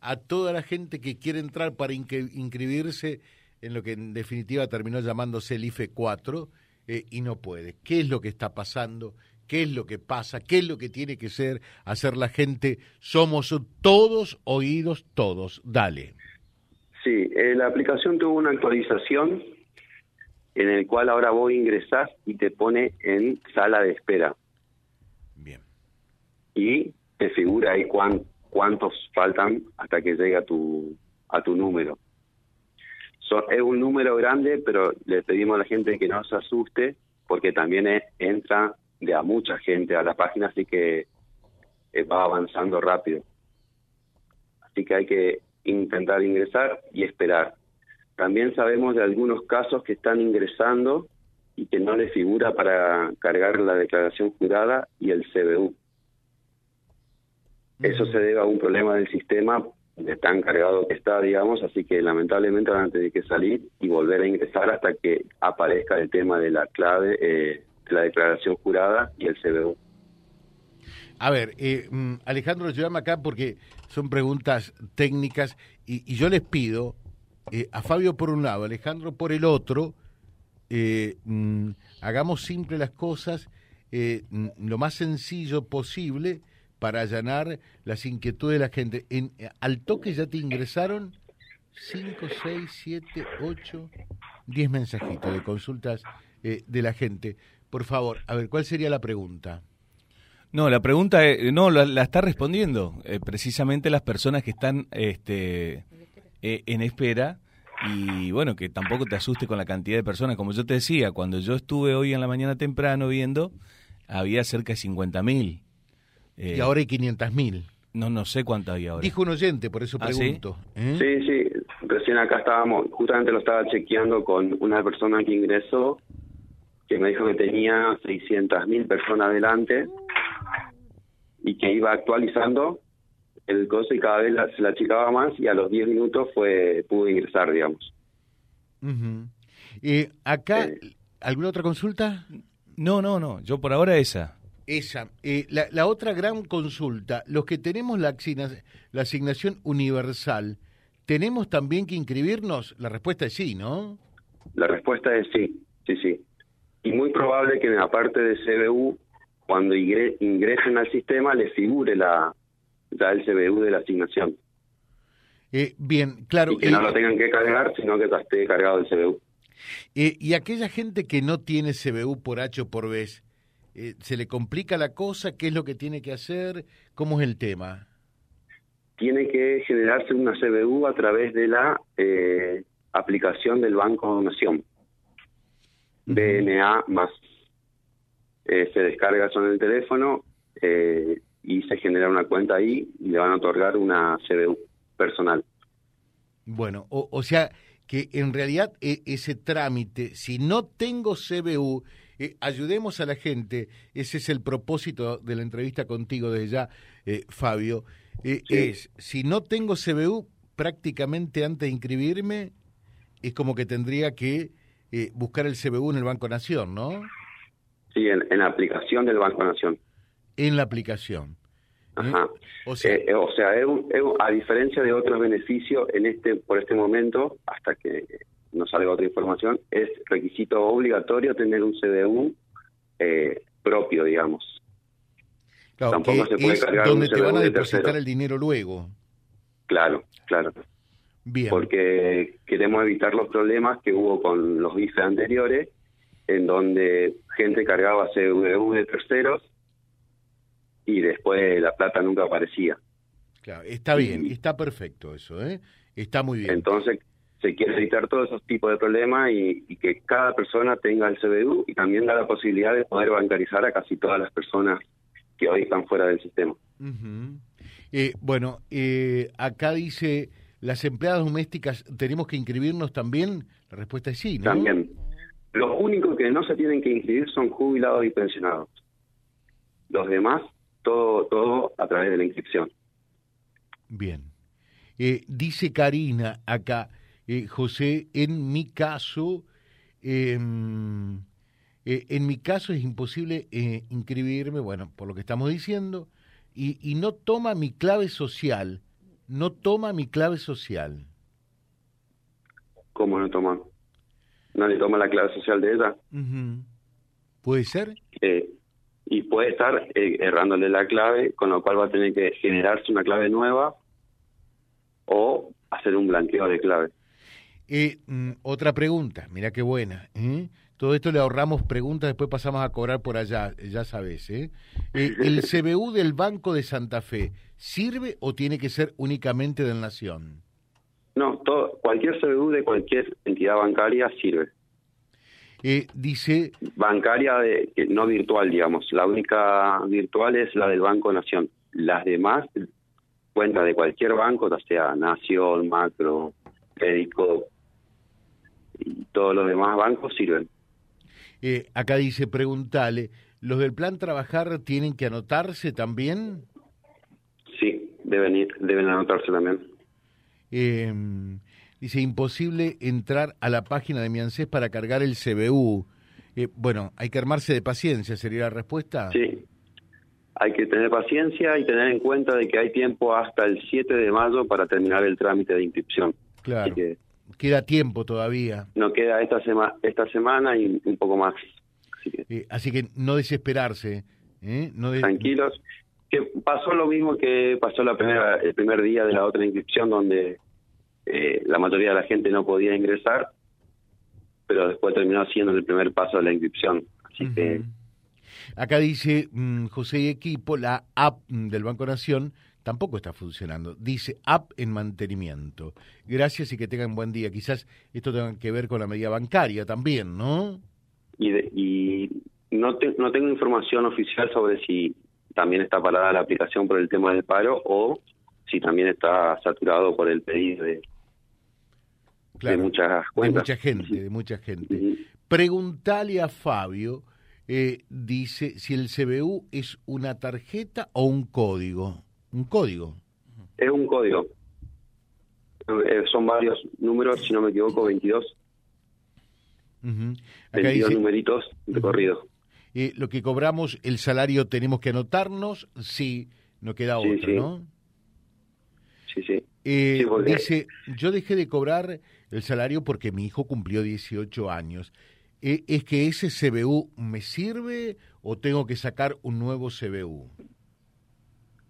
a toda la gente que quiere entrar para inscribirse en lo que en definitiva terminó llamándose el IFE 4 eh, y no puede. ¿Qué es lo que está pasando? ¿Qué es lo que pasa? ¿Qué es lo que tiene que ser hacer la gente? Somos todos oídos, todos. Dale. Sí, eh, la aplicación tuvo una actualización en el cual ahora vos ingresás y te pone en sala de espera. Bien. Y te figura ahí cuántos faltan hasta que llegue a tu, a tu número. es un número grande, pero le pedimos a la gente que no se asuste porque también entra de a mucha gente a la página, así que eh, va avanzando rápido. Así que hay que intentar ingresar y esperar. También sabemos de algunos casos que están ingresando y que no les figura para cargar la declaración jurada y el CBU. Eso se debe a un problema del sistema de tan cargado que está, digamos, así que lamentablemente van a tener que salir y volver a ingresar hasta que aparezca el tema de la clave eh, la declaración jurada y el CBU. A ver, eh, mm, Alejandro, llama acá porque son preguntas técnicas y, yo les pido eh, a Fabio por un lado, Alejandro por el otro, eh, mm, hagamos simple las cosas mm, lo más sencillo posible para allanar las inquietudes de la gente. En, al toque ya te ingresaron 5, 6, 7, 8, 10 mensajitos de consultas de la gente. Por favor, a ver, ¿cuál sería la pregunta? No, la pregunta no la, está respondiendo eh, precisamente las personas que están este, eh, en espera y bueno, que tampoco te asuste con la cantidad de personas. Como yo te decía, cuando yo estuve hoy en la mañana temprano viendo, había cerca de 50 mil. Y eh, ahora hay 500 mil. No, no sé cuánto hay ahora. Dijo un oyente, por eso ¿Ah, pregunto. ¿sí? sí, Recién acá estábamos, justamente lo estaba chequeando con una persona que ingresó, que me dijo que tenía 600 mil personas delante y que iba actualizando el coso y cada vez se la achicaba más y a los 10 minutos fue pudo ingresar, digamos. eh, acá, ¿alguna otra consulta? No, no, no, yo por ahora esa. Esa. Eh, la, la, otra gran consulta, los que tenemos la, la asignación universal, ¿tenemos también que inscribirnos? La respuesta es sí, ¿no? La respuesta es sí, sí, sí. Y muy probable que aparte de CBU cuando ingresen al sistema les figure la, ya el CBU de la asignación. Eh, bien, claro. Y que no lo tengan que cargar, sino que esté cargado el CBU. Eh, y aquella gente que no tiene CBU por H o por B, eh, ¿se le complica la cosa? ¿Qué es lo que tiene que hacer? ¿Cómo es el tema? Tiene que generarse una CBU a través de la aplicación del Banco de Donación. DNA más eh, se descarga eso en el teléfono eh, y se genera una cuenta ahí y le van a otorgar una CBU personal. Bueno, o, sea que en realidad e, ese trámite, si no tengo CBU, eh, ayudemos a la gente, ese es el propósito de la entrevista contigo desde ya, Fabio, es, si no tengo CBU, prácticamente antes de inscribirme, es como que tendría que buscar el CBU en el Banco Nación, ¿no? Sí, en, la aplicación del Banco Nación. En la aplicación. Ajá. O sea, eh, o sea a diferencia de otros beneficios, en este por este momento, hasta que nos salga otra información, es requisito obligatorio tener un CDU eh, propio, digamos. Claro, Tampoco se puede es cargar donde te van a depositar el dinero luego. Claro, claro. Bien. Porque queremos evitar los problemas que hubo con los IFE anteriores, en donde gente cargaba CVU de terceros y después la plata nunca aparecía. Claro, está bien, está perfecto eso, ¿eh? Está muy bien. Entonces se quiere evitar todos esos tipos de problemas y, que cada persona tenga el CBU y también da la posibilidad de poder bancarizar a casi todas las personas que hoy están fuera del sistema. eh, bueno, eh, acá dice, ¿las empleadas domésticas tenemos que inscribirnos también? La respuesta es sí, ¿no? También. Los únicos que no se tienen que inscribir son jubilados y pensionados. Los demás, todo, todo a través de la inscripción. Bien. Eh, dice Karina acá, eh, José, en mi caso, em, eh, en mi caso es imposible inscribirme, bueno, por lo que estamos diciendo, y, y no toma mi clave social. no toma mi clave social. ¿Cómo no toma? ¿No le toma la clave social de ella? ¿Puede ser? Eh, y puede estar eh, errándole la clave, con lo cual va a tener que generarse una clave nueva o hacer un blanqueo de clave. Eh, mm, otra pregunta, mira qué buena. ¿eh? Todo esto le ahorramos preguntas, después pasamos a cobrar por allá, ya sabes. ¿eh? ¿El CBU del Banco de Santa Fe sirve o tiene que ser únicamente del Nación? No, todo, cualquier CBU de cualquier entidad bancaria sirve. dice... Bancaria de, no virtual, digamos. La única virtual es la del Banco Nación. Las demás, cuenta de cualquier banco, ya sea Nación, Macro, Crédito, y todos los demás bancos sirven. Eh, acá dice, pregúntale, ¿los del plan trabajar tienen que anotarse también? Sí, deben, ir, deben anotarse también. Em, dice, imposible entrar a la página de mi ANSES para cargar el CBU. Eh, bueno, hay que armarse de paciencia, ¿sería la respuesta? Sí, hay que tener paciencia y tener en cuenta de que hay tiempo hasta el 7 de mayo para terminar el trámite de inscripción. Claro. Queda tiempo todavía. No queda esta, semana esta semana y un poco más. Así que, eh, no desesperarse. ¿eh? No Tranquilos. Que pasó lo mismo que pasó la primera, el primer día de la otra inscripción donde eh, la mayoría de la gente no podía ingresar, pero después terminó siendo el primer paso de la inscripción. Así que... Acá dice mm, José y equipo, la app del Banco Nación tampoco está funcionando. Dice app en mantenimiento. Gracias y que tengan buen día. Quizás esto tenga que ver con la medida bancaria también, ¿no? Y, y no, no tengo información oficial sobre si también está parada la aplicación por el tema del paro o si también está saturado por el pedido de, muchas cuentas. De mucha gente, de mucha gente. Preguntale a Fabio, eh, dice, si el CBU es una tarjeta o un código. Un código. Es un código. Eh, son varios números, si no me equivoco, 22. 22 numeritos de corrido. Eh, lo que cobramos, el salario tenemos que anotarnos, sí, no queda otro, ¿no? Sí, sí. Eh, dice, yo dejé de cobrar el salario porque mi hijo cumplió 18 años. ¿Es que ese CBU me sirve o tengo que sacar un nuevo CBU?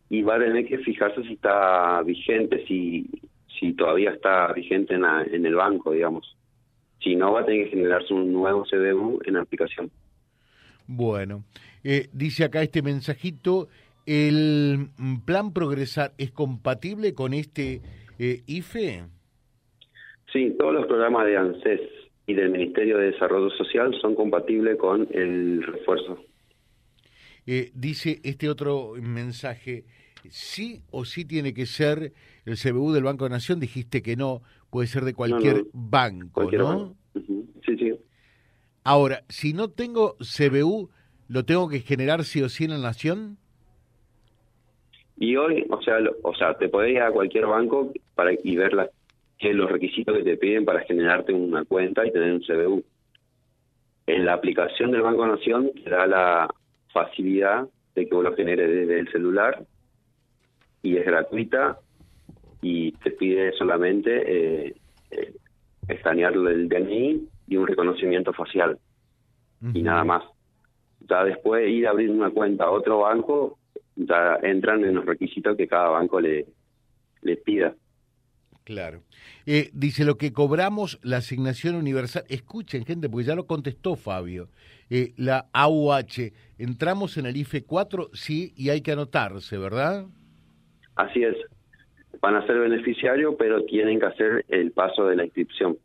Y va a tener que fijarse si está vigente, si, si todavía está vigente en, en el banco, digamos. Si no, va a tener que generarse un nuevo CDU en la aplicación. Bueno, eh, dice acá este mensajito, ¿el plan Progresar es compatible con este eh, IFE? Sí, todos los programas de ANSES y del Ministerio de Desarrollo Social son compatibles con el refuerzo. Eh, dice este otro mensaje, sí o sí tiene que ser el CBU del Banco de Nación, dijiste que no, puede ser de cualquier banco, ¿no? Sí, sí. Ahora, si no tengo CBU, ¿lo tengo que generar sí o sí en la Nación? Y hoy, o sea, o sea, te podés ir a cualquier banco para y ver la, los requisitos que te piden para generarte una cuenta y tener un CBU. En la aplicación del Banco de Nación te da la facilidad de que vos lo generes desde el celular y es gratuita y te pide solamente eh, eh, escanear el DNI y un reconocimiento facial y nada más. Ya después ir a abrir una cuenta a otro banco, ya entran en los requisitos que cada banco le, le pida. Claro. Eh, dice lo que cobramos la asignación universal. Escuchen, gente, porque ya lo contestó Fabio. Eh, la AUH, entramos en el IFE 4, sí, y hay que anotarse, ¿verdad? Así es. Van a ser beneficiarios, pero tienen que hacer el paso de la inscripción.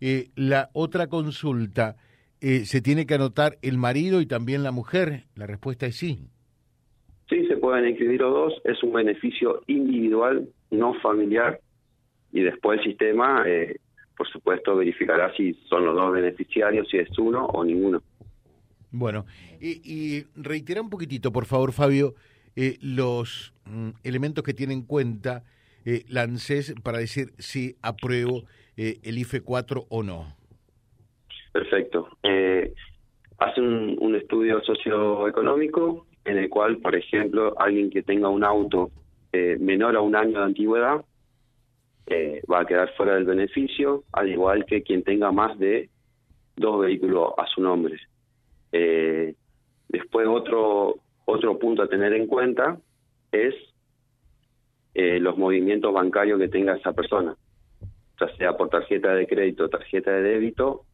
eh, la otra consulta, eh, ¿se tiene que anotar el marido y también la mujer? La respuesta es sí. Sí, se pueden inscribir los dos. Es un beneficio individual no familiar y después el sistema, eh, por supuesto, verificará si son los dos beneficiarios, si es uno o ninguno. Bueno, y, y reitera un poquitito, por favor, Fabio, eh, los mm, elementos que tiene en cuenta eh, la ANSES para decir si apruebo eh, el IFE 4 o no. Perfecto. Eh, hace un, un estudio socioeconómico en el cual, por ejemplo, alguien que tenga un auto eh, menor a un año de antigüedad eh, va a quedar fuera del beneficio, al igual que quien tenga más de dos vehículos a su nombre. Eh, después otro otro punto a tener en cuenta es los movimientos bancarios que tenga esa persona, ya sea por tarjeta de crédito, tarjeta de débito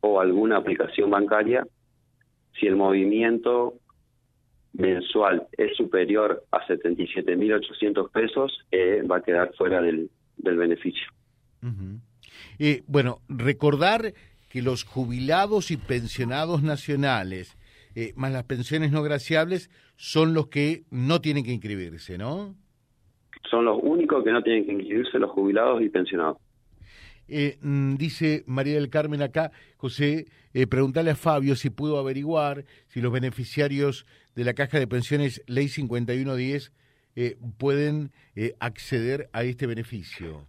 o alguna aplicación bancaria. Si el movimiento mensual es superior a 77.800 pesos, eh, va a quedar fuera del, del beneficio. eh, bueno, recordar que los jubilados y pensionados nacionales, eh, más las pensiones no graciables, son los que no tienen que inscribirse, ¿no? Son los únicos que no tienen que inscribirse, los jubilados y pensionados. Eh, mm, dice María del Carmen acá, José, eh, preguntarle a Fabio si pudo averiguar si los beneficiarios de la caja de pensiones Ley 5110 eh, pueden eh, acceder a este beneficio.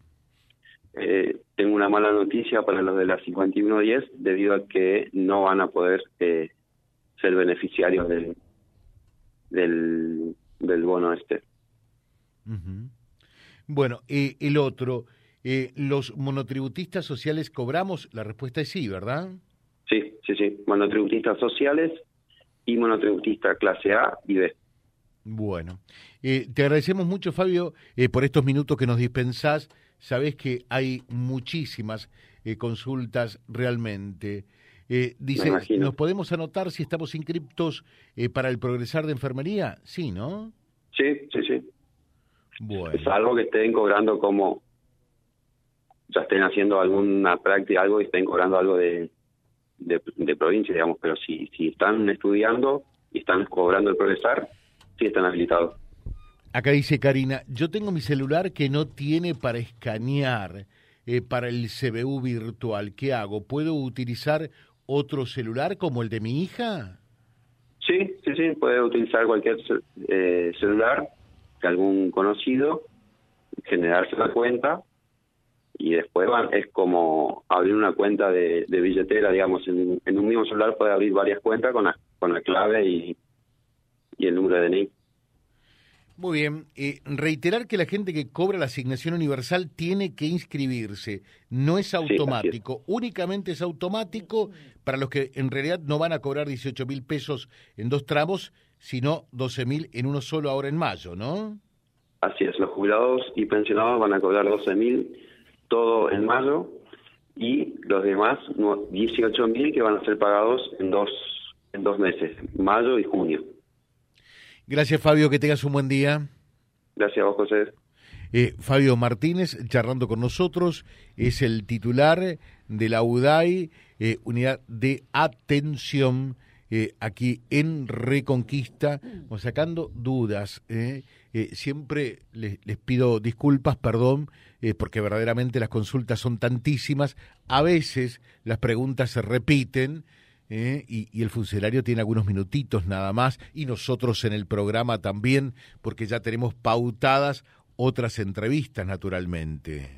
Eh, tengo una mala noticia para los de la 5110 debido a que no van a poder eh, ser beneficiarios del, del, del bono este. Bueno, el otro, ¿los monotributistas sociales cobramos? La respuesta es sí, ¿verdad? Sí, sí, sí. Monotributistas sociales y clase A y B. Bueno, eh, te agradecemos mucho, Fabio, eh, por estos minutos que nos dispensás. Sabés que hay muchísimas eh, consultas realmente. Dice. ¿nos podemos anotar si estamos inscriptos para el progresar de enfermería? Sí, ¿no? Sí, sí, sí. Bueno. Es algo que estén cobrando como ya estén haciendo alguna práctica, algo y estén cobrando algo de, de, de provincia, digamos, pero si, si están estudiando y están cobrando el progresar, sí están habilitados. Acá dice Karina, yo tengo mi celular que no tiene para escanear eh, para el CBU virtual. ¿Qué hago? ¿Puedo utilizar otro celular como el de mi hija? Sí, sí, sí, puede utilizar cualquier eh, celular de algún conocido, generarse la cuenta y después van, es como abrir una cuenta de, de billetera, digamos, en, en un mismo celular puede abrir varias cuentas con la, con la clave y, y el número de DNI. Muy bien. Eh, reiterar que la gente que cobra la asignación universal tiene que inscribirse. No es automático. Únicamente es automático para los que en realidad no van a cobrar 18 mil pesos en dos tramos, sino 12 mil en uno solo ahora en mayo, ¿no? Así es, los jubilados y pensionados van a cobrar 12.000 todo en mayo y los demás no- 18.000 que van a ser pagados en dos en dos meses, mayo y junio. Gracias, Fabio. Que tengas un buen día. Gracias a vos, José. Eh, Fabio Martínez, charlando con nosotros, es el titular de la UDAI, eh, Unidad de Atención, eh, aquí en Reconquista, sacando dudas. Eh. Siempre les, pido disculpas, perdón, eh, porque verdaderamente las consultas son tantísimas. A veces las preguntas se repiten. eh, y el funcionario tiene algunos minutitos nada más, y nosotros en el programa también, porque ya tenemos pautadas otras entrevistas, naturalmente.